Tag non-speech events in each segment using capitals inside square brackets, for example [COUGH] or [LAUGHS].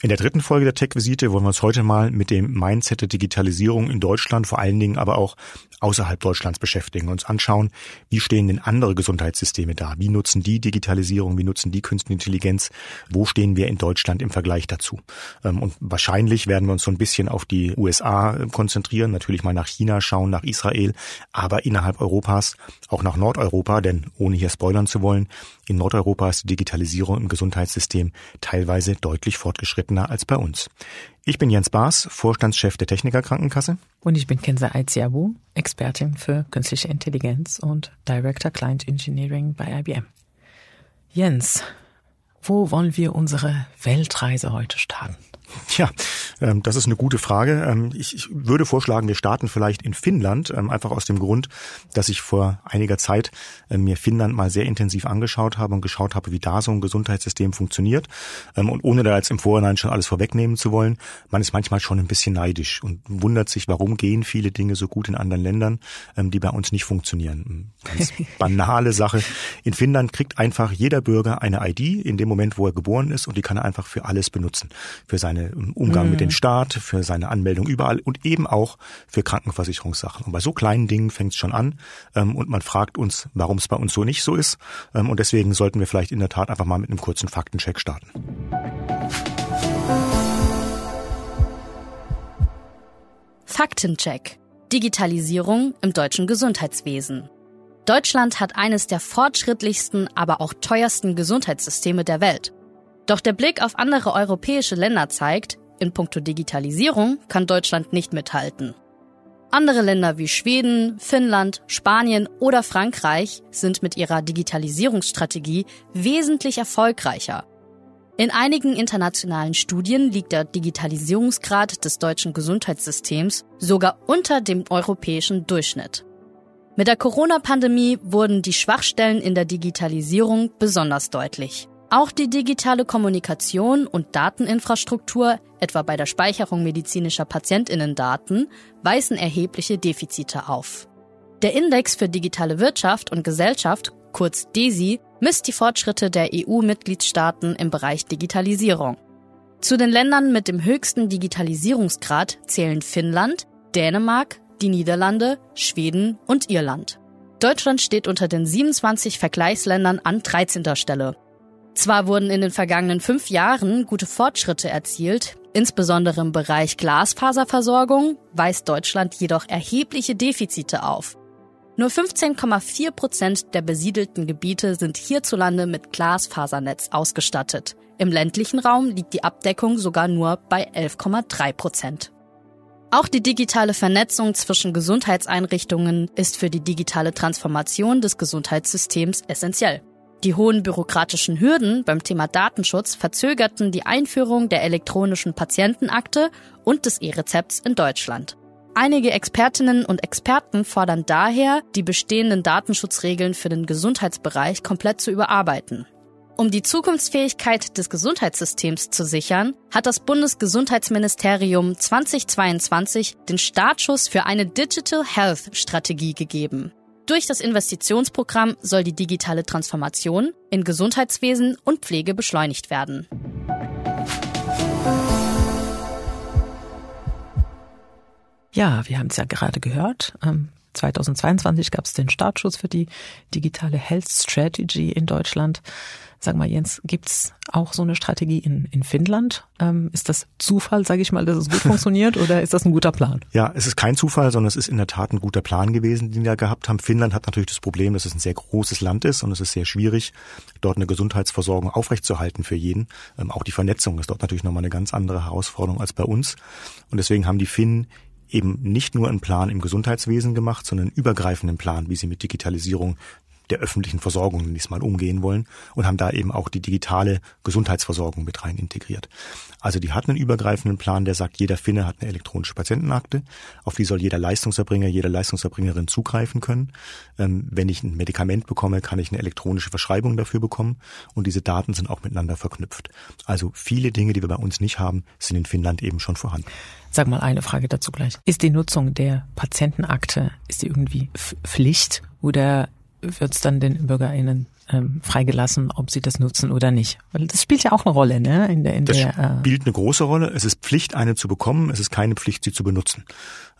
In der dritten Folge der Tech-Visite wollen wir uns heute mal mit dem Mindset der Digitalisierung in Deutschland, vor allen Dingen aber auch außerhalb Deutschlands beschäftigen, uns anschauen, wie stehen denn andere Gesundheitssysteme da? Wie nutzen die Digitalisierung? Wie nutzen die Künstliche Intelligenz? Wo stehen wir in Deutschland im Vergleich dazu? Ähm, und wahrscheinlich werden wir uns so ein bisschen auf die USA konzentrieren, natürlich mal nach China schauen, nach Israel, aber innerhalb Europas, auch nach Nordeuropa, denn ohne hier spoilern zu wollen, in Nordeuropa ist die Digitalisierung im Gesundheitssystem teilweise deutlich fortgeschrittener als bei uns. Ich bin Jens Baas, Vorstandschef der Techniker Krankenkasse. Und ich bin Kenza Aiziabu, Expertin für künstliche Intelligenz und Director Client Engineering bei IBM. Jens, wo wollen wir unsere Weltreise heute starten? Ja, ähm, das ist eine gute Frage. Ähm, ich, ich, würde vorschlagen, wir starten vielleicht in Finnland, ähm, einfach aus dem Grund, dass ich vor einiger Zeit äh, mir Finnland mal sehr intensiv angeschaut habe und geschaut habe, wie da so ein Gesundheitssystem funktioniert. Und ohne da jetzt im Vorhinein schon alles vorwegnehmen zu wollen, man ist manchmal schon ein bisschen neidisch und wundert sich, warum gehen viele Dinge so gut in anderen Ländern, die bei uns nicht funktionieren. Ganz [LAUGHS] banale Sache. In Finnland kriegt einfach jeder Bürger eine ID in dem Moment, wo er geboren ist und die kann er einfach für alles benutzen. Für seine seinen Umgang mhm. mit dem Staat, für seine Anmeldung überall und eben auch für Krankenversicherungssachen. Und bei so kleinen Dingen fängt es schon an ähm, und man fragt uns, warum es bei uns so nicht so ist. Ähm, und deswegen sollten wir vielleicht in der Tat einfach mal mit einem kurzen Faktencheck starten. Faktencheck. Digitalisierung im deutschen Gesundheitswesen. Deutschland hat eines der fortschrittlichsten, aber auch teuersten Gesundheitssysteme der Welt. Doch der Blick auf andere europäische Länder zeigt, in puncto Digitalisierung kann Deutschland nicht mithalten. Andere Länder wie Schweden, Finnland, Spanien oder Frankreich sind mit ihrer Digitalisierungsstrategie wesentlich erfolgreicher. In einigen internationalen Studien liegt der Digitalisierungsgrad des deutschen Gesundheitssystems sogar unter dem europäischen Durchschnitt. Mit der Corona-Pandemie wurden die Schwachstellen in der Digitalisierung besonders deutlich. Auch die digitale Kommunikation und Dateninfrastruktur, etwa bei der Speicherung medizinischer Patientinnendaten, weisen erhebliche Defizite auf. Der Index für digitale Wirtschaft und Gesellschaft, kurz DESI, misst die Fortschritte der EU-Mitgliedstaaten im Bereich Digitalisierung. Zu den Ländern mit dem höchsten Digitalisierungsgrad zählen Finnland, Dänemark, die Niederlande, Schweden und Irland. Deutschland steht unter den 27 Vergleichsländern an 13. Stelle. Zwar wurden in den vergangenen fünf Jahren gute Fortschritte erzielt, insbesondere im Bereich Glasfaserversorgung weist Deutschland jedoch erhebliche Defizite auf. Nur 15,4 Prozent der besiedelten Gebiete sind hierzulande mit Glasfasernetz ausgestattet. Im ländlichen Raum liegt die Abdeckung sogar nur bei 11,3 Prozent. Auch die digitale Vernetzung zwischen Gesundheitseinrichtungen ist für die digitale Transformation des Gesundheitssystems essentiell. Die hohen bürokratischen Hürden beim Thema Datenschutz verzögerten die Einführung der elektronischen Patientenakte und des E-Rezepts in Deutschland. Einige Expertinnen und Experten fordern daher, die bestehenden Datenschutzregeln für den Gesundheitsbereich komplett zu überarbeiten. Um die Zukunftsfähigkeit des Gesundheitssystems zu sichern, hat das Bundesgesundheitsministerium 2022 den Startschuss für eine Digital Health Strategie gegeben. Durch das Investitionsprogramm soll die digitale Transformation in Gesundheitswesen und Pflege beschleunigt werden. Ja, wir haben es ja gerade gehört. 2022 gab es den Startschuss für die digitale Health Strategy in Deutschland. Sag mal, Jens, gibt's auch so eine Strategie in, in Finnland? Ähm, ist das Zufall, sage ich mal, dass es gut [LAUGHS] funktioniert oder ist das ein guter Plan? Ja, es ist kein Zufall, sondern es ist in der Tat ein guter Plan gewesen, den wir gehabt haben. Finnland hat natürlich das Problem, dass es ein sehr großes Land ist und es ist sehr schwierig, dort eine Gesundheitsversorgung aufrechtzuerhalten für jeden. Ähm, auch die Vernetzung ist dort natürlich nochmal eine ganz andere Herausforderung als bei uns. Und deswegen haben die Finnen eben nicht nur einen Plan im Gesundheitswesen gemacht, sondern einen übergreifenden Plan, wie sie mit Digitalisierung der öffentlichen Versorgung diesmal umgehen wollen und haben da eben auch die digitale Gesundheitsversorgung mit rein integriert. Also die hatten einen übergreifenden Plan, der sagt, jeder Finne hat eine elektronische Patientenakte, auf die soll jeder Leistungserbringer, jede Leistungserbringerin zugreifen können. Ähm, wenn ich ein Medikament bekomme, kann ich eine elektronische Verschreibung dafür bekommen und diese Daten sind auch miteinander verknüpft. Also viele Dinge, die wir bei uns nicht haben, sind in Finnland eben schon vorhanden. Sag mal eine Frage dazu gleich. Ist die Nutzung der Patientenakte, ist die irgendwie Pflicht oder wird es dann den BürgerInnen ähm, freigelassen, ob sie das nutzen oder nicht. Weil das spielt ja auch eine Rolle, ne? In der, in das der, äh spielt eine große Rolle. Es ist Pflicht, eine zu bekommen. Es ist keine Pflicht, sie zu benutzen.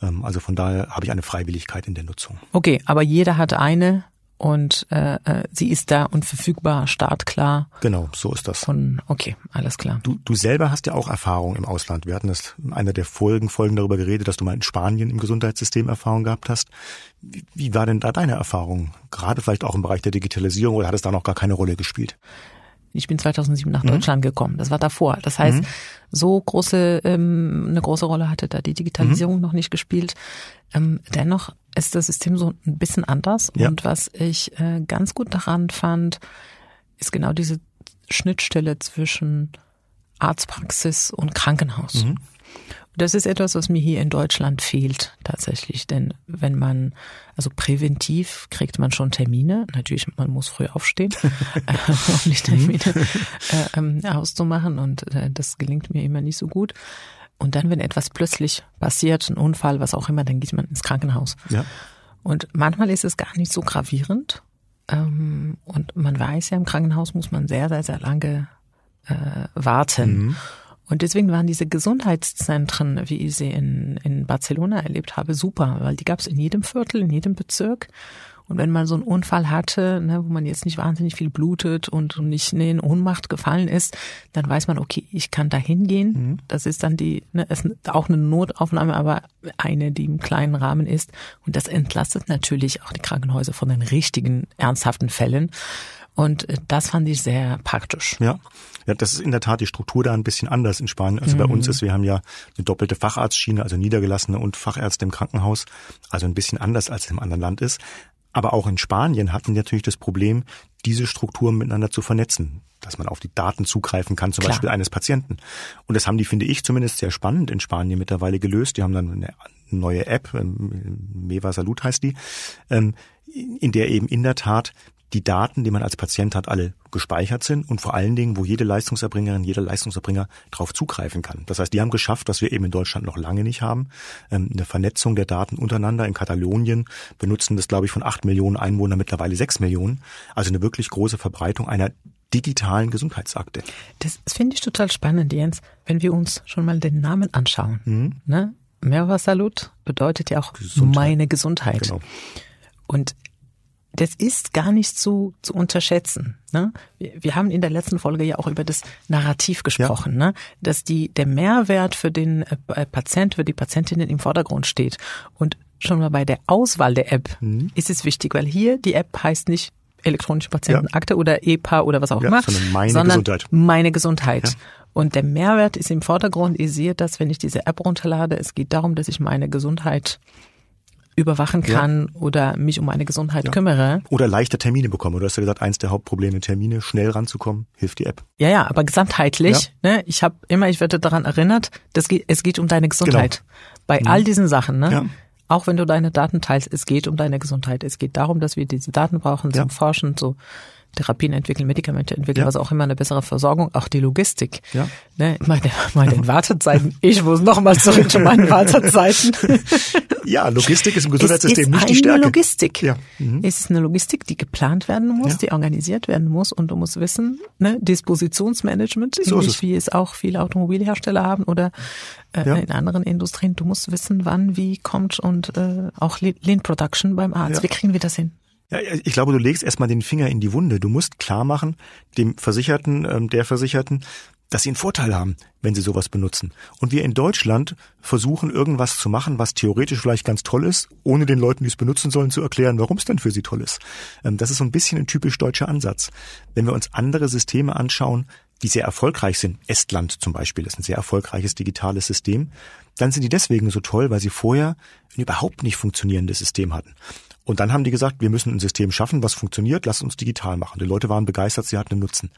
Ähm, also von daher habe ich eine Freiwilligkeit in der Nutzung. Okay, aber jeder hat eine und äh, äh, sie ist da und verfügbar, startklar. Genau, so ist das. Und okay, alles klar. Du, du selber hast ja auch Erfahrung im Ausland. Wir hatten das in einer der Folgen, Folgen darüber geredet, dass du mal in Spanien im Gesundheitssystem Erfahrung gehabt hast. Wie, wie war denn da deine Erfahrung? Gerade vielleicht auch im Bereich der Digitalisierung oder hat es da noch gar keine Rolle gespielt? Ich bin 2007 nach mhm. Deutschland gekommen. Das war davor. Das heißt, mhm. so große ähm, eine große Rolle hatte da die Digitalisierung mhm. noch nicht gespielt. Ähm, dennoch ist das System so ein bisschen anders. Ja. Und was ich äh, ganz gut daran fand, ist genau diese Schnittstelle zwischen Arztpraxis und Krankenhaus. Das ist etwas, was mir hier in Deutschland fehlt tatsächlich. Denn wenn man, also präventiv kriegt man schon Termine. Natürlich, man muss früh aufstehen, [LAUGHS] äh, um die Termine äh, ähm, auszumachen. Und äh, das gelingt mir immer nicht so gut. Und dann, wenn etwas plötzlich passiert, ein Unfall, was auch immer, dann geht man ins Krankenhaus. Ja. Und manchmal ist es gar nicht so gravierend. Ähm, und man weiß ja, im Krankenhaus muss man sehr, sehr, sehr lange äh, warten. Mhm. Und deswegen waren diese Gesundheitszentren, wie ich sie in, in Barcelona erlebt habe, super, weil die gab es in jedem Viertel, in jedem Bezirk. Und wenn man so einen Unfall hatte, ne, wo man jetzt nicht wahnsinnig viel blutet und nicht in Ohnmacht gefallen ist, dann weiß man, okay, ich kann da hingehen. Mhm. Das ist dann die, ne, ist auch eine Notaufnahme, aber eine, die im kleinen Rahmen ist. Und das entlastet natürlich auch die Krankenhäuser von den richtigen, ernsthaften Fällen. Und äh, das fand ich sehr praktisch. Ja. Ja, das ist in der Tat die Struktur da ein bisschen anders in Spanien. Also mhm. bei uns ist, wir haben ja eine doppelte Facharztschiene, also Niedergelassene und Fachärzte im Krankenhaus. Also ein bisschen anders als im anderen Land ist. Aber auch in Spanien hatten wir natürlich das Problem, diese Strukturen miteinander zu vernetzen, dass man auf die Daten zugreifen kann, zum Klar. Beispiel eines Patienten. Und das haben die, finde ich, zumindest sehr spannend in Spanien mittlerweile gelöst. Die haben dann eine neue App, ähm, Meva Salut heißt die, ähm, in der eben in der Tat die Daten, die man als Patient hat, alle gespeichert sind und vor allen Dingen, wo jede Leistungserbringerin, jeder Leistungserbringer darauf zugreifen kann. Das heißt, die haben geschafft, was wir eben in Deutschland noch lange nicht haben, ähm, eine Vernetzung der Daten untereinander. In Katalonien benutzen das, glaube ich, von acht Millionen Einwohnern mittlerweile sechs Millionen. Also eine wirklich große Verbreitung einer digitalen Gesundheitsakte. Das finde ich total spannend, Jens, wenn wir uns schon mal den Namen anschauen. Mhm. Ne? Merva Salut bedeutet ja auch Gesundheit. meine Gesundheit. Genau. Und das ist gar nicht zu, zu unterschätzen. Ne? Wir, wir haben in der letzten Folge ja auch über das Narrativ gesprochen, ja. ne? dass die, der Mehrwert für den äh, Patient, für die Patientinnen im Vordergrund steht. Und schon mal bei der Auswahl der App mhm. ist es wichtig, weil hier die App heißt nicht elektronische Patientenakte ja. oder EPA oder was auch ja, immer, sondern meine sondern Gesundheit. Meine Gesundheit. Und der Mehrwert ist im Vordergrund. Ihr seht das, wenn ich diese App runterlade. Es geht darum, dass ich meine Gesundheit überwachen kann ja. oder mich um meine Gesundheit ja. kümmere. Oder leichter Termine bekomme. Du hast ja gesagt, eins der Hauptprobleme, Termine schnell ranzukommen, hilft die App. Ja, ja, aber gesamtheitlich. Ja. Ne, ich habe immer, ich werde daran erinnert, dass es geht um deine Gesundheit. Genau. Bei mhm. all diesen Sachen. Ne? Auch wenn du deine Daten teilst, es geht um deine Gesundheit. Es geht darum, dass wir diese Daten brauchen zum Forschen, so Therapien entwickeln, Medikamente entwickeln, ja. was auch immer eine bessere Versorgung, auch die Logistik. Ja. Ne, meine, meine Wartezeiten, ich muss nochmal zurück zu meinen Wartezeiten. [LAUGHS] Ja, Logistik ist im Gesundheitssystem nicht die Stärke. Es ist eine Logistik. Ja. Mhm. Es ist eine Logistik, die geplant werden muss, ja. die organisiert werden muss und du musst wissen, ne, Dispositionsmanagement, so ähnlich wie es auch viele Automobilhersteller haben oder äh, ja. in anderen Industrien. Du musst wissen, wann, wie kommt und äh, auch Lean Production beim Arzt. Wie kriegen wir das hin? Ja, ich glaube, du legst erstmal den Finger in die Wunde. Du musst klar machen, dem Versicherten, ähm, der Versicherten, dass sie einen Vorteil haben, wenn sie sowas benutzen. Und wir in Deutschland versuchen irgendwas zu machen, was theoretisch vielleicht ganz toll ist, ohne den Leuten, die es benutzen sollen, zu erklären, warum es denn für sie toll ist. Ähm, das ist so ein bisschen ein typisch deutscher Ansatz. Wenn wir uns andere Systeme anschauen, die sehr erfolgreich sind, Estland zum Beispiel ist ein sehr erfolgreiches digitales System, dann sind die deswegen so toll, weil sie vorher ein überhaupt nicht funktionierendes System hatten. Und dann haben die gesagt, wir müssen ein System schaffen, was funktioniert, lass uns digital machen. Die Leute waren begeistert, sie hatten einen Nutzen.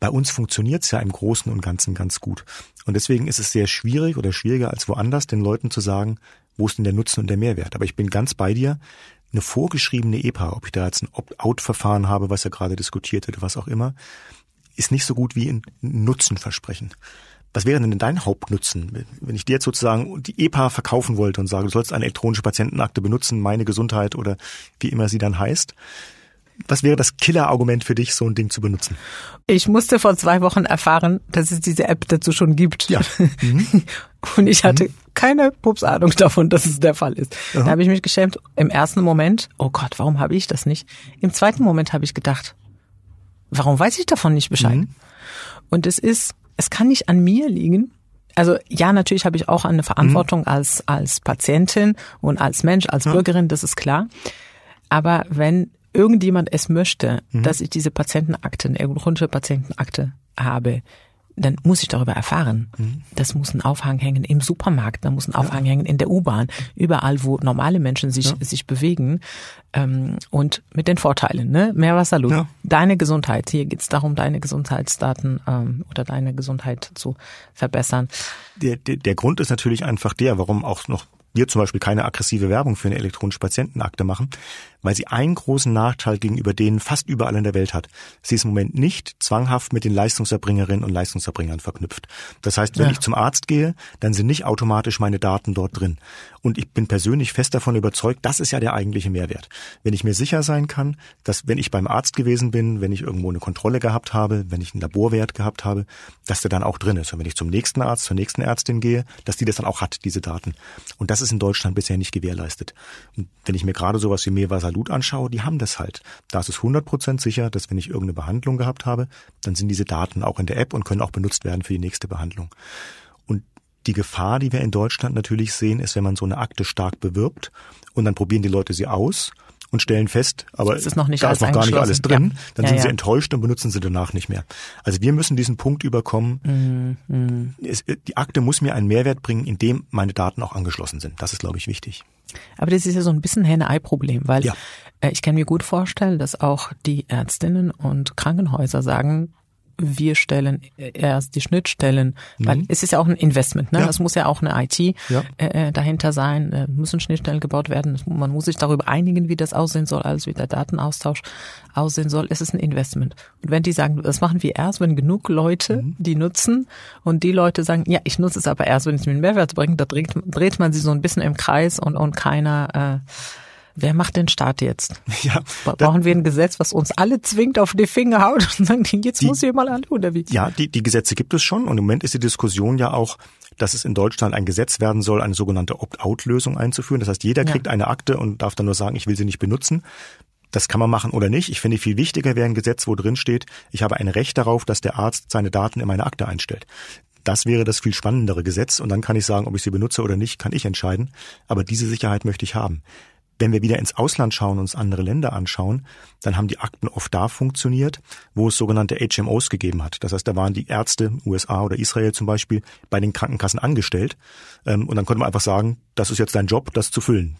Bei uns funktioniert's ja im Großen und Ganzen ganz gut. Und deswegen ist es sehr schwierig oder schwieriger als woanders, den Leuten zu sagen, wo ist denn der Nutzen und der Mehrwert. Aber ich bin ganz bei dir, eine vorgeschriebene EPA, ob ich da jetzt ein Opt-out-Verfahren habe, was ja gerade diskutiert wird, was auch immer, ist nicht so gut wie ein Nutzenversprechen. Was wäre denn dein Hauptnutzen, wenn ich dir jetzt sozusagen die EPA verkaufen wollte und sage, du sollst eine elektronische Patientenakte benutzen, meine Gesundheit oder wie immer sie dann heißt? was wäre das Killer-Argument für dich, so ein Ding zu benutzen? Ich musste vor zwei Wochen erfahren, dass es diese App dazu schon gibt. Ja. Mhm. [LAUGHS] Und ich hatte mhm. keine Pupsahnung davon, dass es der Fall ist. Aha. Da habe ich mich geschämt. Im ersten Moment, oh Gott, warum habe ich das nicht? Im zweiten Moment habe ich gedacht, warum weiß ich davon nicht Bescheid? Mhm. Und es ist, es kann nicht an mir liegen. Also ja, natürlich habe ich auch eine Verantwortung mhm. als als Patientin und als Mensch, als ja. Bürgerin, das ist klar. Aber wenn irgendjemand es möchte, mhm. dass ich diese Patientenakte, eine elektronische Patientenakte habe, dann muss ich darüber erfahren. Mhm. Das muss ein Aufhang hängen im Supermarkt, da muss ein Aufhang ja. hängen in der U-Bahn, überall, wo normale Menschen sich, ja. sich bewegen. Ähm, und mit den Vorteilen, ne? Mehr Wasserlut. Ja. Deine Gesundheit. Hier geht's darum, deine Gesundheitsdaten ähm, oder deine Gesundheit zu verbessern. Der, der, der Grund ist natürlich einfach der, warum auch noch wir zum Beispiel keine aggressive Werbung für eine elektronische Patientenakte machen, weil sie einen großen Nachteil gegenüber denen fast überall in der Welt hat. Sie ist im Moment nicht zwanghaft mit den Leistungserbringerinnen und Leistungserbringern verknüpft. Das heißt, wenn ja. ich zum Arzt gehe, dann sind nicht automatisch meine Daten dort drin. Und ich bin persönlich fest davon überzeugt, das ist ja der eigentliche Mehrwert. Wenn ich mir sicher sein kann, dass wenn ich beim Arzt gewesen bin, wenn ich irgendwo eine Kontrolle gehabt habe, wenn ich einen Laborwert gehabt habe, dass der dann auch drin ist. Und wenn ich zum nächsten Arzt, zur nächsten Ärztin gehe, dass die das dann auch hat, diese Daten. Und das ist in Deutschland bisher nicht gewährleistet. Und wenn ich mir gerade sowas wie Mehrwasser Blut anschaue, die haben das halt. Da ist es 100% sicher, dass wenn ich irgendeine Behandlung gehabt habe, dann sind diese Daten auch in der App und können auch benutzt werden für die nächste Behandlung. Und die Gefahr, die wir in Deutschland natürlich sehen, ist, wenn man so eine Akte stark bewirbt und dann probieren die Leute sie aus und stellen fest, aber ist noch nicht da ist noch gar nicht alles drin, ja. dann ja, sind ja. sie enttäuscht und benutzen sie danach nicht mehr. Also wir müssen diesen Punkt überkommen. Mhm. mhm. Es, die Akte muss mir einen Mehrwert bringen, in dem meine Daten auch angeschlossen sind. Das ist, glaube ich, wichtig. Aber das ist ja so ein bisschen Henne-Ei-Problem, weil äh, ich kann mir gut vorstellen, dass auch die Ärztinnen und Krankenhäuser sagen, wir stellen erst die Schnittstellen, weil mhm. es ist ja auch ein Investment, ne? Ja. Es muss ja auch eine IT ja. äh, dahinter sein, äh, müssen Schnittstellen gebaut werden. Man muss sich darüber einigen, wie das aussehen soll, also wie der Datenaustausch aussehen soll. Es ist ein Investment. Und wenn die sagen, das machen wir erst, wenn genug Leute mhm. die nutzen und die Leute sagen, ja, ich nutze es aber erst, wenn es mir einen Mehrwert bringt, da dreht, dreht man sie so ein bisschen im Kreis und, und keiner äh, Wer macht den Staat jetzt? [LAUGHS] Ja, Brauchen wir ein Gesetz, was uns alle zwingt, auf die Finger haut und sagen, jetzt die, muss hier mal an, oder wie? Ja, die, die Gesetze gibt es schon und im Moment ist die Diskussion ja auch, dass es in Deutschland ein Gesetz werden soll, eine sogenannte Opt-out-Lösung einzuführen. Das heißt, jeder kriegt ja. eine Akte und darf dann nur sagen, ich will sie nicht benutzen. Das kann man machen oder nicht. Ich finde, viel wichtiger wäre ein Gesetz, wo drin steht, ich habe ein Recht darauf, dass der Arzt seine Daten in meine Akte einstellt. Das wäre das viel spannendere Gesetz und dann kann ich sagen, ob ich sie benutze oder nicht, kann ich entscheiden. Aber diese Sicherheit möchte ich haben. Wenn wir wieder ins Ausland schauen und uns andere Länder anschauen, dann haben die Akten oft da funktioniert, wo es sogenannte HMOs gegeben hat. Das heißt, da waren die Ärzte, USA oder Israel zum Beispiel, bei den Krankenkassen angestellt. Ähm, und dann konnte man einfach sagen, das ist jetzt dein Job, das zu füllen.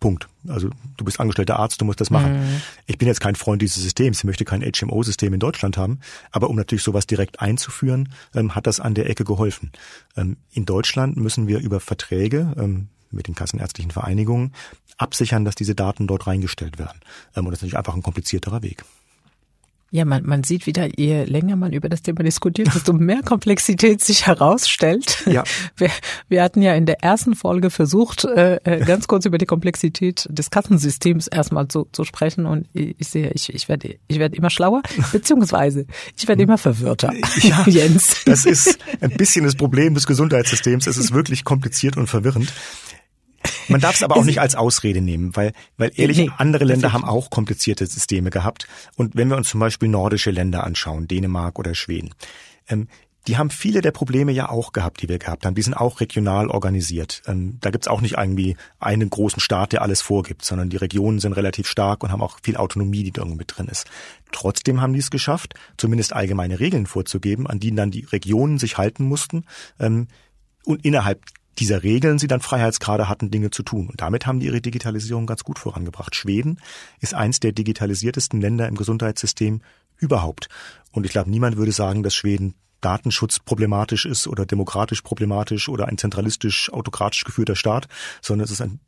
Punkt. Also du bist angestellter Arzt, du musst das machen. Mhm. Ich bin jetzt kein Freund dieses Systems, ich möchte kein HMO-System in Deutschland haben, aber um natürlich sowas direkt einzuführen, ähm, hat das an der Ecke geholfen. Ähm, in Deutschland müssen wir über Verträge, ähm, mit den kassenärztlichen Vereinigungen absichern, dass diese Daten dort reingestellt werden. Ähm, und das ist natürlich einfach ein komplizierterer Weg. Ja, man, man sieht wieder, je länger man über das Thema diskutiert, desto mehr Komplexität sich herausstellt. Ja. [LAUGHS] Wir, wir hatten ja in der ersten Folge versucht, äh, äh ganz kurz über die Komplexität des Kassensystems erstmal zu, zu sprechen und ich, sehe, ich, ich werde ich werde immer schlauer, beziehungsweise ich werde immer verwirrter. Ja, [LAUGHS] Jens. Das ist ein bisschen das Problem des Gesundheitssystems. Es ist wirklich kompliziert und verwirrend. Man darf es aber auch nicht als Ausrede nehmen, weil, weil ehrlich, nee, andere Länder haben auch komplizierte Systeme gehabt. Und wenn wir uns zum Beispiel nordische Länder anschauen, Dänemark oder Schweden, ähm, die haben viele der Probleme ja auch gehabt, die wir gehabt haben. Die sind auch regional organisiert. Ähm, da gibt's auch nicht irgendwie einen großen Staat, der alles vorgibt, sondern die Regionen sind relativ stark und haben auch viel Autonomie, die da irgendwie mit drin ist. Trotzdem haben die es geschafft, zumindest allgemeine Regeln vorzugeben, an die dann die Regionen sich halten mussten. Ähm, und innerhalb dieser Regeln sie dann Freiheitsgrade hatten, Dinge zu tun. Und damit haben die ihre Digitalisierung ganz gut vorangebracht. Schweden ist eins der digitalisiertesten Länder im Gesundheitssystem überhaupt. Und ich glaube, niemand würde sagen, dass Schweden Datenschutz problematisch ist oder demokratisch problematisch oder ein zentralistisch autokratisch geführter Staat, sondern es ist ein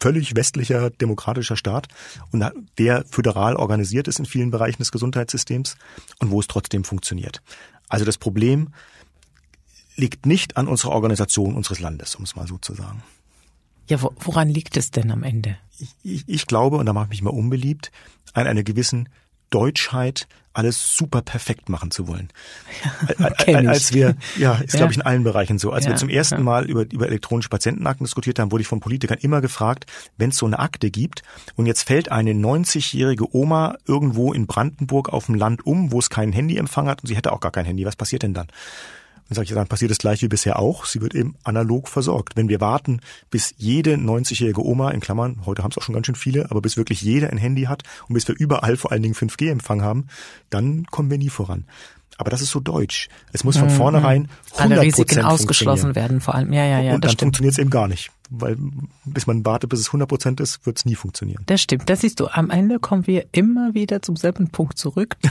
völlig westlicher demokratischer Staat und der föderal organisiert ist in vielen Bereichen des Gesundheitssystems und wo es trotzdem funktioniert. Also das Problem liegt nicht an unserer Organisation unseres Landes, um es mal so zu sagen. Ja, woran liegt es denn am Ende? Ich, ich, ich glaube, und da mache ich mich mal unbeliebt, an einer gewissen Deutschheit alles super perfekt machen zu wollen. [LAUGHS] Ja, als wir, ja, ist ja. glaube ich in allen Bereichen so. Als ja, wir zum ersten Mal über, über elektronische Patientenakten diskutiert haben, wurde ich von Politikern immer gefragt, wenn es so eine Akte gibt und jetzt fällt eine 90-jährige Oma irgendwo in Brandenburg auf dem Land um, wo es keinen Handyempfang hat und sie hätte auch gar kein Handy, was passiert denn dann? Dann sage ich, dann passiert das gleiche wie bisher auch. Sie wird eben analog versorgt. Wenn wir warten, bis jede 90-jährige Oma, in Klammern, heute haben es auch schon ganz schön viele, aber bis wirklich jeder ein Handy hat und bis wir überall vor allen Dingen 5G-Empfang haben, dann kommen wir nie voran. Aber das ist so deutsch. Es muss von mhm. vornherein 100% Alle Risiken ausgeschlossen werden, vor allem. Ja, ja, ja. Und dann funktioniert es eben gar nicht. Weil bis man wartet, bis es 100 Prozent ist, wird es nie funktionieren. Das stimmt. Das siehst du. Am Ende kommen wir immer wieder zum selben Punkt zurück. [LAUGHS]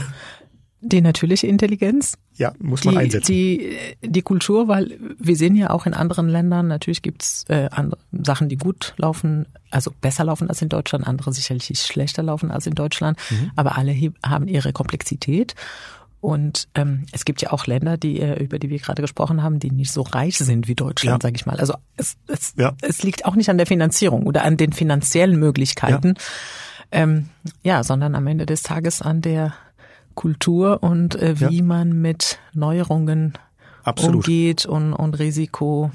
Die natürliche Intelligenz. Ja, muss man die, einsetzen. Die, die Kultur, weil wir sehen ja auch in anderen Ländern, natürlich gibt's äh, andere Sachen, die gut laufen, also besser laufen als in Deutschland, andere sicherlich schlechter laufen als in Deutschland, mhm. aber alle haben ihre Komplexität. Und ähm, es gibt ja auch Länder, die äh, über die wir gerade gesprochen haben, die nicht so reich sind wie Deutschland, ja. sage ich mal. Also es, es, ja. es liegt auch nicht an der Finanzierung oder an den finanziellen Möglichkeiten, ja. Ähm, ja, sondern am Ende des Tages an der Kultur und äh, wie ja. man mit Neuerungen Absolut. umgeht und, und Risiko.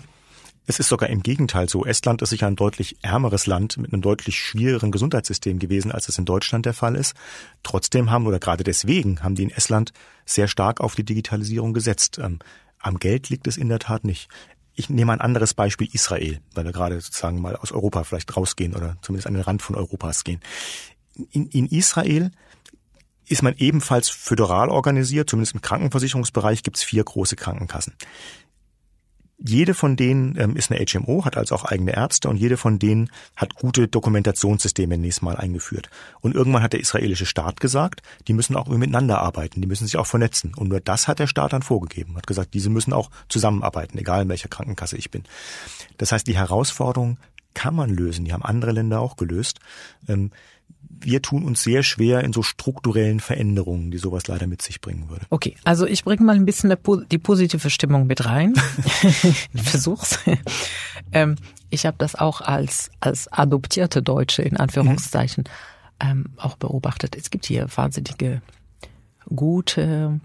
Es ist sogar im Gegenteil so. Estland ist sicher ein deutlich ärmeres Land mit einem deutlich schwierigeren Gesundheitssystem gewesen, als es in Deutschland der Fall ist. Trotzdem haben oder gerade deswegen haben die in Estland sehr stark auf die Digitalisierung gesetzt. Ähm, am Geld liegt es in der Tat nicht. Ich nehme ein anderes Beispiel Israel, weil wir gerade sozusagen mal aus Europa vielleicht rausgehen oder zumindest an den Rand von Europas gehen. In, in Israel ist man ebenfalls föderal organisiert, zumindest im Krankenversicherungsbereich gibt es vier große Krankenkassen. Jede von denen ähm, ist eine HMO, hat also auch eigene Ärzte und jede von denen hat gute Dokumentationssysteme nächstes Mal eingeführt. Und irgendwann hat der israelische Staat gesagt, die müssen auch miteinander arbeiten, die müssen sich auch vernetzen. Und nur das hat der Staat dann vorgegeben, hat gesagt, diese müssen auch zusammenarbeiten, egal in welcher Krankenkasse ich bin. Das heißt, die Herausforderung kann man lösen, die haben andere Länder auch gelöst. Ähm, wir tun uns sehr schwer in so strukturellen Veränderungen, die sowas leider mit sich bringen würde. Okay, also ich bringe mal ein bisschen die positive Stimmung mit rein. [LAUGHS] ich versuch's. Ähm, ich habe das auch als, als adoptierte Deutsche in Anführungszeichen ähm, auch beobachtet. Es gibt hier wahnsinnige gute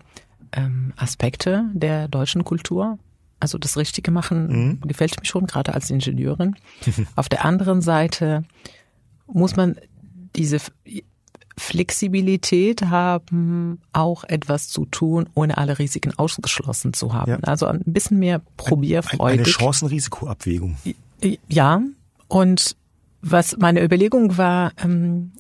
ähm, Aspekte der deutschen Kultur. Also das Richtige machen mhm. gefällt mir schon, gerade als Ingenieurin. Auf der anderen Seite muss man diese Flexibilität haben, auch etwas zu tun, ohne alle Risiken ausgeschlossen zu haben. Ja. Also ein bisschen mehr probierfreudig. Eine Chancen-Risiko-Abwägung. Ja, und was meine Überlegung war, ähm,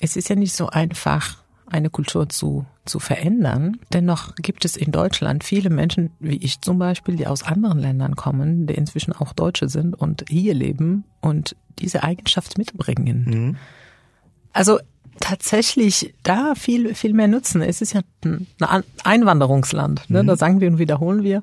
es ist ja nicht so einfach, eine Kultur zu, zu verändern. Dennoch gibt es in Deutschland viele Menschen, wie ich zum Beispiel, die aus anderen Ländern kommen, die inzwischen auch Deutsche sind und hier leben und diese Eigenschaft mitbringen. Mhm. Also tatsächlich da viel, viel mehr nutzen. Es ist ja ein Einwanderungsland, ne? Mhm. das sagen wir und wiederholen wir.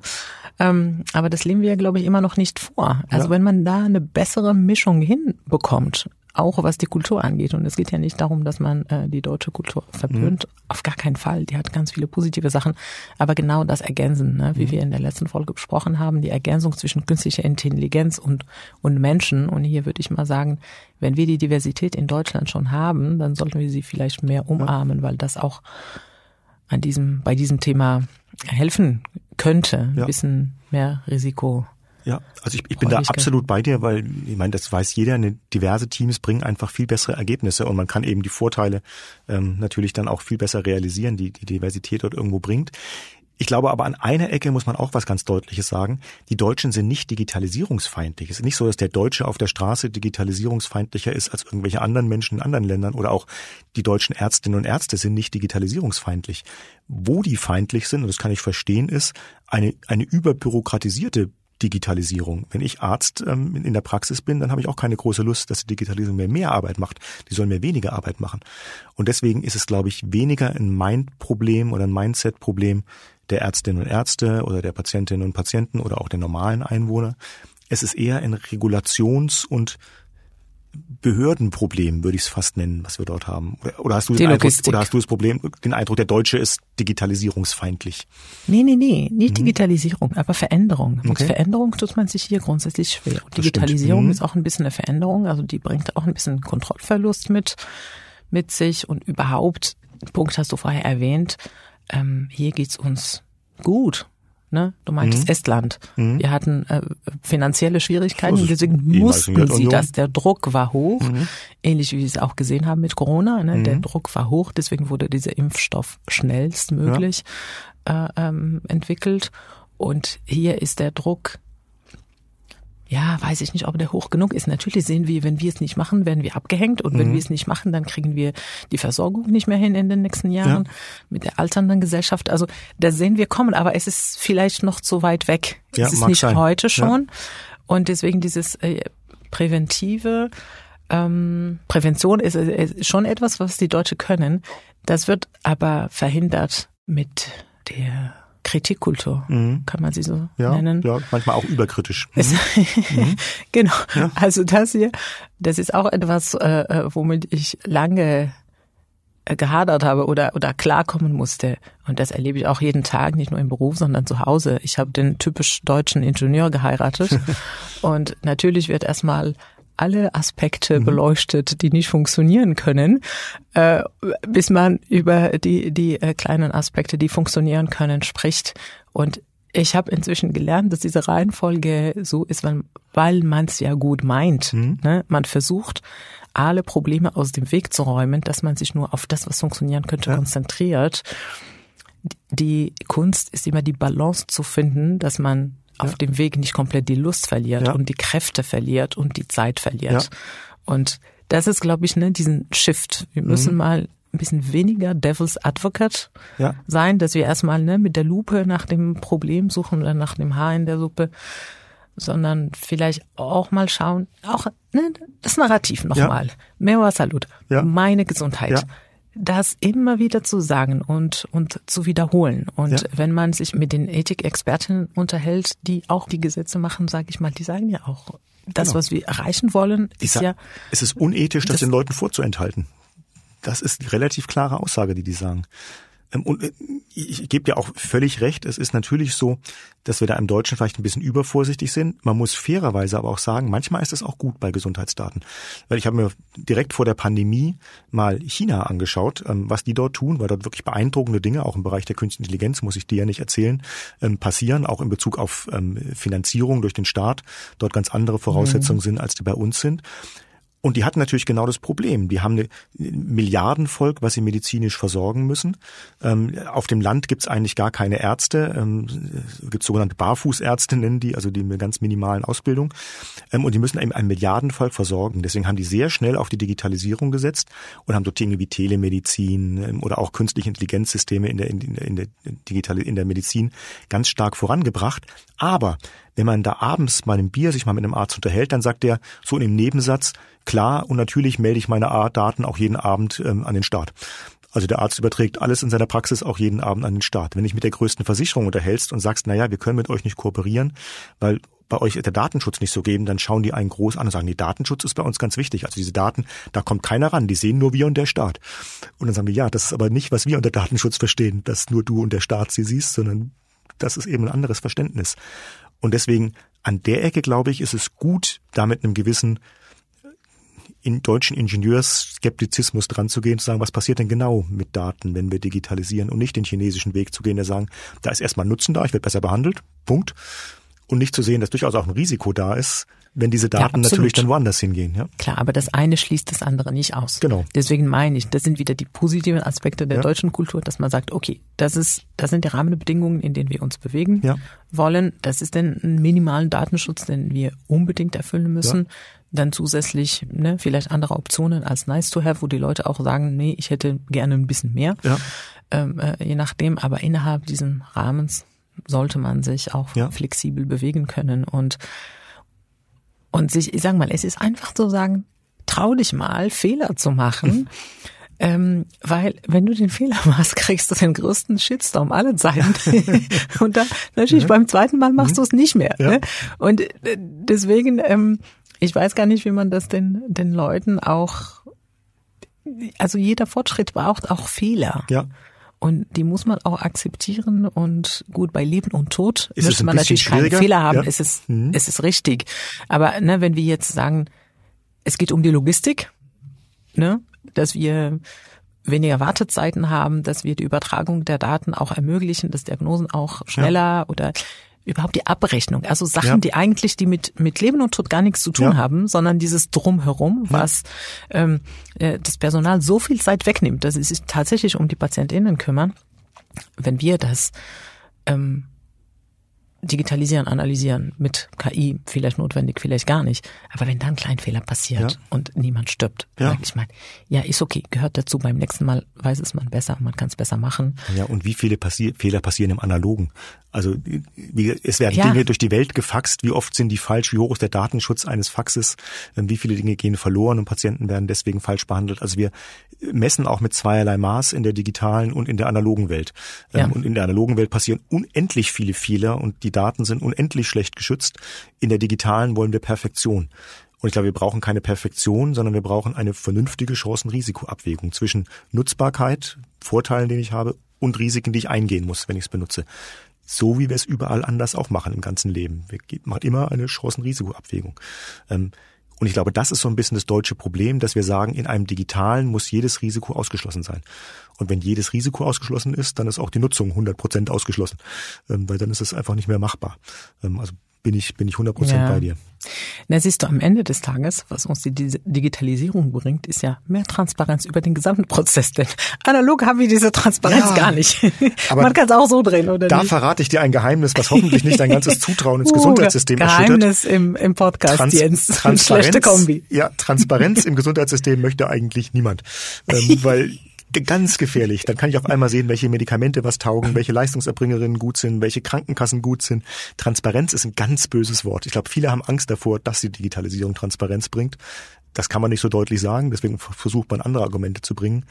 Ähm, aber das leben wir, glaube ich, immer noch nicht vor. Also ja. wenn man da eine bessere Mischung hinbekommt, auch was die Kultur angeht. Und es geht ja nicht darum, dass man äh, die deutsche Kultur verpönt. Mhm. Auf gar keinen Fall. Die hat ganz viele positive Sachen. Aber genau das Ergänzen, ne, wie mhm. wir in der letzten Folge besprochen haben, die Ergänzung zwischen künstlicher Intelligenz und, und Menschen. Und hier würde ich mal sagen, wenn wir die Diversität in Deutschland schon haben, dann sollten wir sie vielleicht mehr umarmen, weil das auch an diesem, bei diesem Thema helfen könnte, ja. ein bisschen mehr Risiko ja, also ich, ich bin da absolut bei dir, weil ich meine, das weiß jeder, eine diverse Teams bringen einfach viel bessere Ergebnisse und man kann eben die Vorteile ähm, natürlich dann auch viel besser realisieren, die die Diversität dort irgendwo bringt. Ich glaube aber an einer Ecke muss man auch was ganz Deutliches sagen. Die Deutschen sind nicht digitalisierungsfeindlich. Es ist nicht so, dass der Deutsche auf der Straße digitalisierungsfeindlicher ist als irgendwelche anderen Menschen in anderen Ländern oder auch die deutschen Ärztinnen und Ärzte sind nicht digitalisierungsfeindlich. Wo die feindlich sind, und das kann ich verstehen, ist eine, eine überbürokratisierte Digitalisierung. Wenn ich Arzt ähm, in der Praxis bin, dann habe ich auch keine große Lust, dass die Digitalisierung mir mehr Arbeit macht. Die soll mir weniger Arbeit machen. Und deswegen ist es, glaube ich, weniger ein Mind-Problem oder ein Mindset-Problem der Ärztinnen und Ärzte oder der Patientinnen und Patienten oder auch der normalen Einwohner. Es ist eher ein Regulations- und Behördenproblem, würde ich es fast nennen, was wir dort haben. Oder hast du den Eindruck, oder hast du das Problem, den Eindruck, der Deutsche ist digitalisierungsfeindlich? Nee, nee, nee, nicht Digitalisierung, aber Veränderung. Mit. Okay. Veränderung tut man sich hier grundsätzlich schwer. Und Digitalisierung. Mhm. ist auch ein bisschen eine Veränderung, also die bringt auch ein bisschen Kontrollverlust mit, mit sich und überhaupt, Punkt hast du vorher erwähnt, ähm, hier geht's uns gut. Ne? Du meintest Mhm. Estland. Wir hatten äh, finanzielle Schwierigkeiten, ist deswegen mussten sie das. Der Druck war hoch, Mhm. ähnlich wie wir es auch gesehen haben mit Corona. Ne? Der Druck war hoch, deswegen wurde dieser Impfstoff schnellstmöglich äh, ähm, entwickelt. Und hier ist der Druck, ja, weiß ich nicht, ob der hoch genug ist. Natürlich sehen wir, wenn wir es nicht machen, werden wir abgehängt. Und Mhm. wenn wir es nicht machen, dann kriegen wir die Versorgung nicht mehr hin in den nächsten Jahren mit der alternden Gesellschaft. Also da sehen wir kommen, aber es ist vielleicht noch zu weit weg. Ja, es ist nicht sein. heute Ja. schon. Und deswegen dieses äh, präventive ähm, Prävention ist, äh, ist schon etwas, was die Deutsche können. Das wird aber verhindert mit der Kritikkultur, kann man sie so Mhm. Ja, nennen. ja, manchmal auch überkritisch. [LAUGHS] [LAUGHS] Genau. Mhm. Ja. Also das hier, das ist auch etwas, äh, äh, womit ich lange äh, gehadert habe oder oder klarkommen musste. Und das erlebe ich auch jeden Tag, nicht nur im Beruf, sondern zu Hause. Ich habe den typisch deutschen Ingenieur geheiratet [LAUGHS] und natürlich wird erstmal alle Aspekte Mhm. beleuchtet, die nicht funktionieren können, äh, bis man über die die äh, kleinen Aspekte, die funktionieren können, spricht. Und ich habe inzwischen gelernt, dass diese Reihenfolge so ist, weil, weil man es ja gut meint. Ne? Man versucht, alle Probleme aus dem Weg zu räumen, dass man sich nur auf das, was funktionieren könnte, Ja. konzentriert. Die Kunst ist immer die Balance zu finden, dass man auf dem Weg nicht komplett die Lust verliert Ja. und die Kräfte verliert und die Zeit verliert. Ja. Und das ist, glaube ich, ne, diesen Shift. Wir müssen mal ein bisschen weniger Devil's Advocate Ja. sein, dass wir erstmal ne, mit der Lupe nach dem Problem suchen oder nach dem Haar in der Suppe, sondern vielleicht auch mal schauen, auch ne, das Narrativ nochmal. Mewa Salut, Ja. meine Gesundheit. Ja. Das immer wieder zu sagen und, und zu wiederholen. Und Ja. wenn man sich mit den Ethikexperten unterhält, die auch die Gesetze machen, sage ich mal, die sagen ja auch, das, Genau. was wir erreichen wollen, ist ja, es ist unethisch, das, Das- den Leuten vorzuenthalten. Das ist die relativ klare Aussage, die die sagen. Ähm, Und äh, ich gebe dir auch völlig recht. Es ist natürlich so, dass wir da im Deutschen vielleicht ein bisschen übervorsichtig sind. Man muss fairerweise aber auch sagen, manchmal ist es auch gut bei Gesundheitsdaten. Weil ich habe mir direkt vor der Pandemie mal China angeschaut, ähm, was die dort tun, weil dort wirklich beeindruckende Dinge, auch im Bereich der künstlichen Intelligenz, muss ich dir ja nicht erzählen, ähm, passieren, auch in Bezug auf Finanzierung durch den Staat, dort ganz andere Voraussetzungen sind, als die bei uns sind. Und die hatten natürlich genau das Problem. Die haben eine Milliardenvolk, was sie medizinisch versorgen müssen. Ähm, auf dem Land gibt's eigentlich gar keine Ärzte. Ähm, es gibt sogenannte Barfußärzte, nennen die, also die mit ganz minimalen Ausbildung. Ähm, und die müssen eben ein Milliardenvolk versorgen. Deswegen haben die sehr schnell auf die Digitalisierung gesetzt und haben dort Dinge wie Telemedizin ähm, oder auch künstliche Intelligenzsysteme in der, in, der, in, der digitale, in der Medizin ganz stark vorangebracht. Aber wenn man da abends bei einem Bier sich mal mit einem Arzt unterhält, dann sagt der so in dem Nebensatz, klar und natürlich melde ich meine Daten auch jeden Abend ähm, an den Staat. Also der Arzt überträgt alles in seiner Praxis auch jeden Abend an den Staat. Wenn dich mit der größten Versicherung unterhältst und sagst, na ja, wir können mit euch nicht kooperieren, weil bei euch der Datenschutz nicht so geben, dann schauen die einen groß an und sagen, die Datenschutz ist bei uns ganz wichtig. Also diese Daten, da kommt keiner ran, die sehen nur wir und der Staat. Und dann sagen wir, ja, das ist aber nicht, was wir unter Datenschutz verstehen, dass nur du und der Staat sie siehst, sondern das ist eben ein anderes Verständnis. Und deswegen an der Ecke, glaube ich, ist es gut, da mit einem gewissen in deutschen Ingenieursskeptizismus dran zu gehen, zu sagen, was passiert denn genau mit Daten, wenn wir digitalisieren und nicht den chinesischen Weg zu gehen, der sagen, da ist erstmal Nutzen da, ich werde besser behandelt, Punkt. Und nicht zu sehen, dass durchaus auch ein Risiko da ist, wenn diese Daten absolut. natürlich dann woanders hingehen. Ja? Klar, aber das eine schließt das andere nicht aus. Genau. Deswegen meine ich, das sind wieder die positiven Aspekte der Ja. deutschen Kultur, dass man sagt, okay, das ist, das sind die Rahmenbedingungen, in denen wir uns bewegen Ja. wollen. Das ist den minimalen Datenschutz, den wir unbedingt erfüllen müssen. Dann zusätzlich ne, vielleicht andere Optionen als nice to have, wo die Leute auch sagen, nee, ich hätte gerne ein bisschen mehr. Ja. Ähm, äh, je nachdem, aber innerhalb diesem Rahmens sollte man sich auch Ja. flexibel bewegen können und und sich, ich sag mal, es ist einfach zu sagen, trau dich mal, Fehler zu machen. Ähm, weil wenn du den Fehler [LAUGHS] machst, kriegst du den größten Shitstorm aller Zeiten. [LAUGHS] und dann natürlich beim zweiten Mal machst du es nicht mehr. Ja. Ne? Und äh, deswegen ähm, Ich weiß gar nicht, wie man das den, den Leuten auch, also jeder Fortschritt braucht auch Fehler. Ja. Und die muss man auch akzeptieren und gut bei Leben und Tod Ist ein man natürlich keine schwieriger? Fehler haben. Ja. Es ist, Mhm. es ist richtig. Aber ne, wenn wir jetzt sagen, es geht um die Logistik, ne, dass wir weniger Wartezeiten haben, dass wir die Übertragung der Daten auch ermöglichen, dass Diagnosen auch schneller oder überhaupt die Abrechnung, also Sachen, Ja. die eigentlich die mit mit Leben und Tod gar nichts zu tun Ja. haben, sondern dieses drumherum, was ähm, äh, das Personal so viel Zeit wegnimmt, dass sie sich tatsächlich um die PatientInnen kümmern. Wenn wir das ähm, digitalisieren, analysieren mit KI, vielleicht notwendig, vielleicht gar nicht. Aber wenn da ein Kleinfehler passiert Ja. und niemand stirbt, Ja. sag ich mal, ja, ist okay, gehört dazu. Beim nächsten Mal weiß es man besser, man kann es besser machen. Ja, und wie viele passi Fehler passieren im Analogen? Also wie, es werden Ja. Dinge durch die Welt gefaxt. Wie oft sind die falsch? Wie hoch ist der Datenschutz eines Faxes? Ähm, Wie viele Dinge gehen verloren und Patienten werden deswegen falsch behandelt? Also wir messen auch mit zweierlei Maß in der digitalen und in der analogen Welt. Ähm, Ja. Und in der analogen Welt passieren unendlich viele Fehler und die Daten sind unendlich schlecht geschützt. In der digitalen wollen wir Perfektion. Und ich glaube, wir brauchen keine Perfektion, sondern wir brauchen eine vernünftige Chancen-Risiko-Abwägung zwischen Nutzbarkeit, Vorteilen, den ich habe, und Risiken, die ich eingehen muss, wenn ich es benutze. So wie wir es überall anders auch machen im ganzen Leben. Wir machen immer eine Chancen-Risiko-Abwägung. Ähm, und ich glaube, das ist so ein bisschen das deutsche Problem, dass wir sagen, in einem digitalen muss jedes Risiko ausgeschlossen sein. Und wenn jedes Risiko ausgeschlossen ist, dann ist auch die Nutzung 100 Prozent ausgeschlossen, ähm, weil dann ist es einfach nicht mehr machbar. Ähm, also bin ich, bin ich 100 Prozent Ja. bei dir. Na, siehst du, am Ende des Tages, was uns die Digitalisierung bringt, ist ja mehr Transparenz über den gesamten Prozess. Denn analog haben wir diese Transparenz Ja, gar nicht. [LAUGHS] aber Man kann es auch so drehen, oder Da nicht? verrate ich dir ein Geheimnis, was hoffentlich nicht dein ganzes Zutrauen ins [LAUGHS] Uh, Gesundheitssystem erschüttert. Geheimnis im, im Podcast, Trans Jens. [LAUGHS] Transparenz, Schlechte Kombi. Ja, Transparenz im Gesundheitssystem möchte eigentlich niemand. Ähm, weil ganz gefährlich. Dann kann ich auf einmal sehen, welche Medikamente was taugen, welche Leistungserbringerinnen gut sind, welche Krankenkassen gut sind. Transparenz ist ein ganz böses Wort. Ich glaube, viele haben Angst davor, dass die Digitalisierung Transparenz bringt. Das kann man nicht so deutlich sagen, deswegen versucht man andere Argumente zu bringen.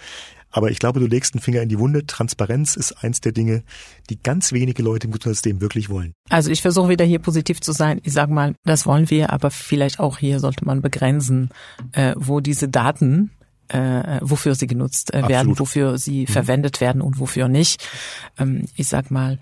Aber ich glaube, du legst einen Finger in die Wunde. Transparenz ist eins der Dinge, die ganz wenige Leute im Gesundheitssystem wirklich wollen. Also ich versuche wieder hier positiv zu sein. Ich sage mal, das wollen wir, aber vielleicht auch hier sollte man begrenzen, äh, wo diese Daten, äh, wofür sie genutzt äh, werden, Absolut. wofür sie verwendet werden und wofür nicht. Ähm, ich sag mal,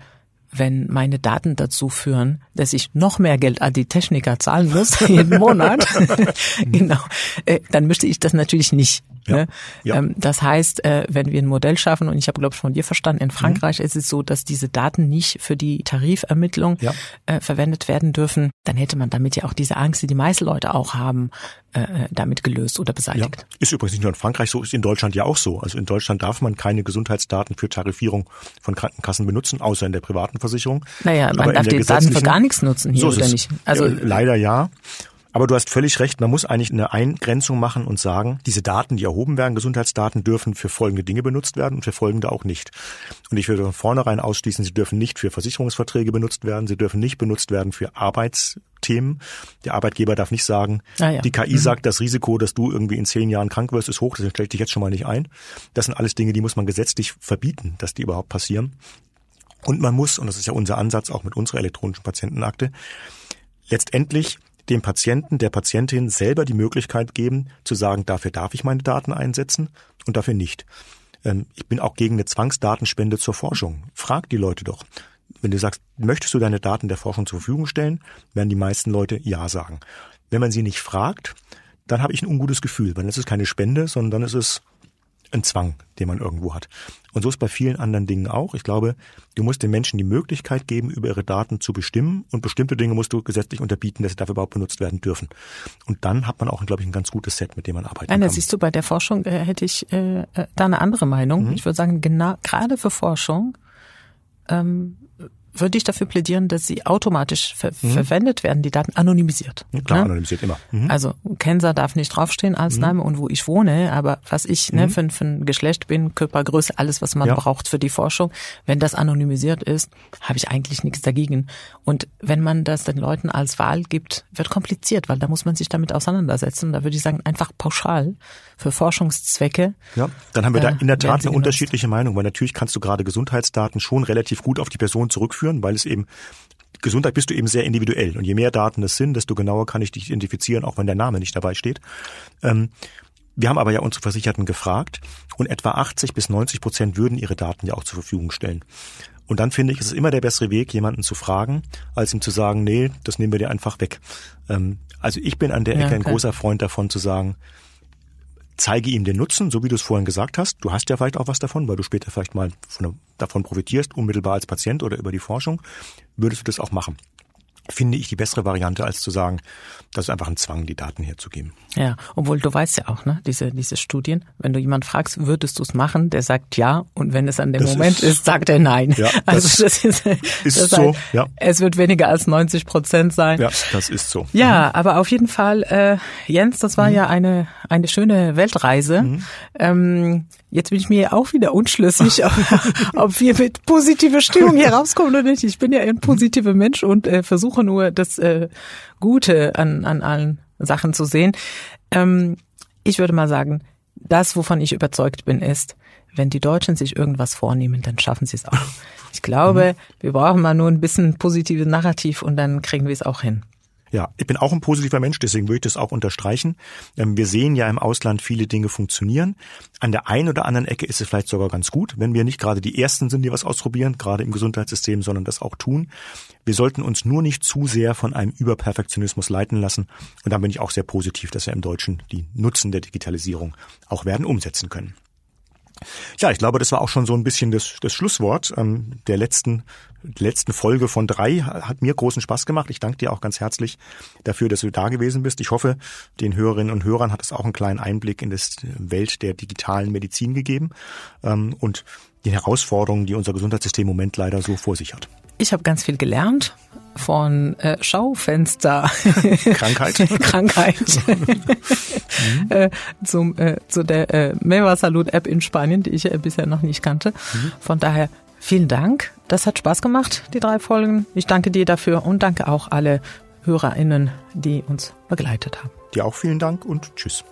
wenn meine Daten dazu führen, dass ich noch mehr Geld an die Techniker zahlen muss [LAUGHS] jeden Monat, [LAUGHS] [LAUGHS] genau, äh, dann möchte ich das natürlich nicht. Ja, Ne? ja. Ähm, das heißt, äh, wenn wir ein Modell schaffen, und ich habe, glaube ich, von dir verstanden, in Frankreich ist es so, dass diese Daten nicht für die Tarifermittlung Ja. äh, verwendet werden dürfen, dann hätte man damit ja auch diese Angst, die die meisten Leute auch haben, äh, äh, damit gelöst oder Ja, beseitigt. ist übrigens nicht nur in Frankreich so, ist in Deutschland ja auch so. Also in Deutschland darf man keine Gesundheitsdaten für Tarifierung von Krankenkassen benutzen, außer in der privaten Versicherung. Naja, man Aber darf die Daten für gar nichts nutzen hier so oder nicht. Also ja, leider ja. Aber du hast völlig recht, man muss eigentlich eine Eingrenzung machen und sagen, diese Daten, die erhoben werden, Gesundheitsdaten, dürfen für folgende Dinge benutzt werden und für folgende auch nicht. Und ich würde von vornherein ausschließen, sie dürfen nicht für Versicherungsverträge benutzt werden, sie dürfen nicht benutzt werden für Arbeitsthemen. Der Arbeitgeber darf nicht sagen, Ah ja. die KI sagt, das Risiko, dass du irgendwie in zehn Jahren krank wirst, ist hoch, deswegen stell ich dich jetzt schon mal nicht ein. Das sind alles Dinge, die muss man gesetzlich verbieten, dass die überhaupt passieren. Und man muss, und das ist ja unser Ansatz auch mit unserer elektronischen Patientenakte, letztendlich dem Patienten, der Patientin selber die Möglichkeit geben, zu sagen, dafür darf ich meine Daten einsetzen und dafür nicht. Ähm, Ich bin auch gegen eine Zwangsdatenspende zur Forschung. Frag die Leute doch. Wenn du sagst, möchtest du deine Daten der Forschung zur Verfügung stellen, werden die meisten Leute Ja sagen. Wenn man sie nicht fragt, dann habe ich ein ungutes Gefühl, weil dann ist es keine Spende, sondern dann ist es ein Zwang, den man irgendwo hat. Und so ist bei vielen anderen Dingen auch. Ich glaube, du musst den Menschen die Möglichkeit geben, über ihre Daten zu bestimmen und bestimmte Dinge musst du gesetzlich unterbieten, dass sie dafür überhaupt benutzt werden dürfen. Und dann hat man auch, glaube ich, ein ganz gutes Set, mit dem man arbeiten Nein, kann. siehst du, bei der Forschung äh, hätte ich äh, äh, da eine andere Meinung. Mhm. Ich würde sagen, genau gerade für Forschung ähm, würde ich dafür plädieren, dass sie automatisch ver verwendet werden, die Daten anonymisiert. Ja, Mhm. Klar, ne? analysiert immer. Mhm. Also Kenser darf nicht draufstehen als Name und wo ich wohne, aber was ich ne, für, für ein Geschlecht bin, Körpergröße, alles, was man Mhm. Ja. braucht für die Forschung, wenn das anonymisiert ist, habe ich eigentlich nichts dagegen. Und wenn man das den Leuten als Wahl gibt, wird kompliziert, weil da muss man sich damit auseinandersetzen. Da würde ich sagen, einfach pauschal für Forschungszwecke. Ja, dann haben wir da äh, in der Tat eine unterschiedliche Meinung, weil natürlich kannst du gerade Gesundheitsdaten schon relativ gut auf die Person zurückführen, weil es eben Gesundheit bist du eben sehr individuell. Und je mehr Daten es sind, desto genauer kann ich dich identifizieren, auch wenn der Name nicht dabei steht. Ähm, wir haben aber ja unsere Versicherten gefragt und etwa 80 bis 90 Prozent würden ihre Daten ja auch zur Verfügung stellen. Und dann finde ich, es ist immer der bessere Weg, jemanden zu fragen, als ihm zu sagen, nee, das nehmen wir dir einfach weg. Ähm, also ich bin an der Ecke ja, ein großer Freund davon zu sagen, zeige ihm den Nutzen, so wie du es vorhin gesagt hast. Du hast ja vielleicht auch was davon, weil du später vielleicht mal von, davon profitierst, unmittelbar als Patient oder über die Forschung. Würdest du das auch machen? finde ich die bessere Variante, als zu sagen, das ist einfach ein Zwang, die Daten herzugeben. Ja, obwohl du weißt ja auch, ne, diese, diese Studien, wenn du jemand fragst, würdest du es machen, der sagt ja und wenn es an dem das Moment ist, ist, sagt er nein. Ja, [LAUGHS] also das, das ist, ist das so, heißt, ja. Es wird weniger als 90 Prozent sein. Ja, das ist so. Ja, mhm. aber auf jeden Fall, äh, Jens, das war mhm. ja eine, eine schöne Weltreise. Mhm. Ähm, Jetzt bin ich mir auch wieder unschlüssig, ob, [LAUGHS] ob wir mit positiver Stimmung hier rauskommen oder nicht. Ich bin ja ein positiver Mensch und äh, versuche nur das äh, Gute an, an allen Sachen zu sehen. Ähm, ich würde mal sagen, das, wovon ich überzeugt bin, ist, wenn die Deutschen sich irgendwas vornehmen, dann schaffen sie es auch. Ich glaube, mhm. wir brauchen mal nur ein bisschen positives Narrativ und dann kriegen wir es auch hin. Ja, ich bin auch ein positiver Mensch, deswegen würde ich das auch unterstreichen. Ähm, wir sehen ja im Ausland viele Dinge funktionieren. An der einen oder anderen Ecke ist es vielleicht sogar ganz gut, wenn wir nicht gerade die Ersten sind, die was ausprobieren, gerade im Gesundheitssystem, sondern das auch tun. Wir sollten uns nur nicht zu sehr von einem Überperfektionismus leiten lassen. Und da bin ich auch sehr positiv, dass wir im Deutschen die Nutzen der Digitalisierung auch werden umsetzen können. Ja, ich glaube, das war auch schon so ein bisschen das, das Schlusswort ähm, der letzten, letzten Folge von drei. Hat mir großen Spaß gemacht. Ich danke dir auch ganz herzlich dafür, dass du da gewesen bist. Ich hoffe, den Hörerinnen und Hörern hat es auch einen kleinen Einblick in das Welt der digitalen Medizin gegeben ähm, und die Herausforderungen, die unser Gesundheitssystem im Moment leider so vor sich hat. Ich habe ganz viel gelernt von äh, Schaufenster [LAUGHS] Krankheit [LAUGHS] Krankheit [LAUGHS] mhm. äh, zum äh, zu der äh, Meva Salud App in Spanien, die ich äh, bisher noch nicht kannte. Mhm. Von daher vielen Dank. Das hat Spaß gemacht, die drei Folgen. Ich danke dir dafür und danke auch alle HörerInnen, die uns begleitet haben. Dir auch vielen Dank und tschüss.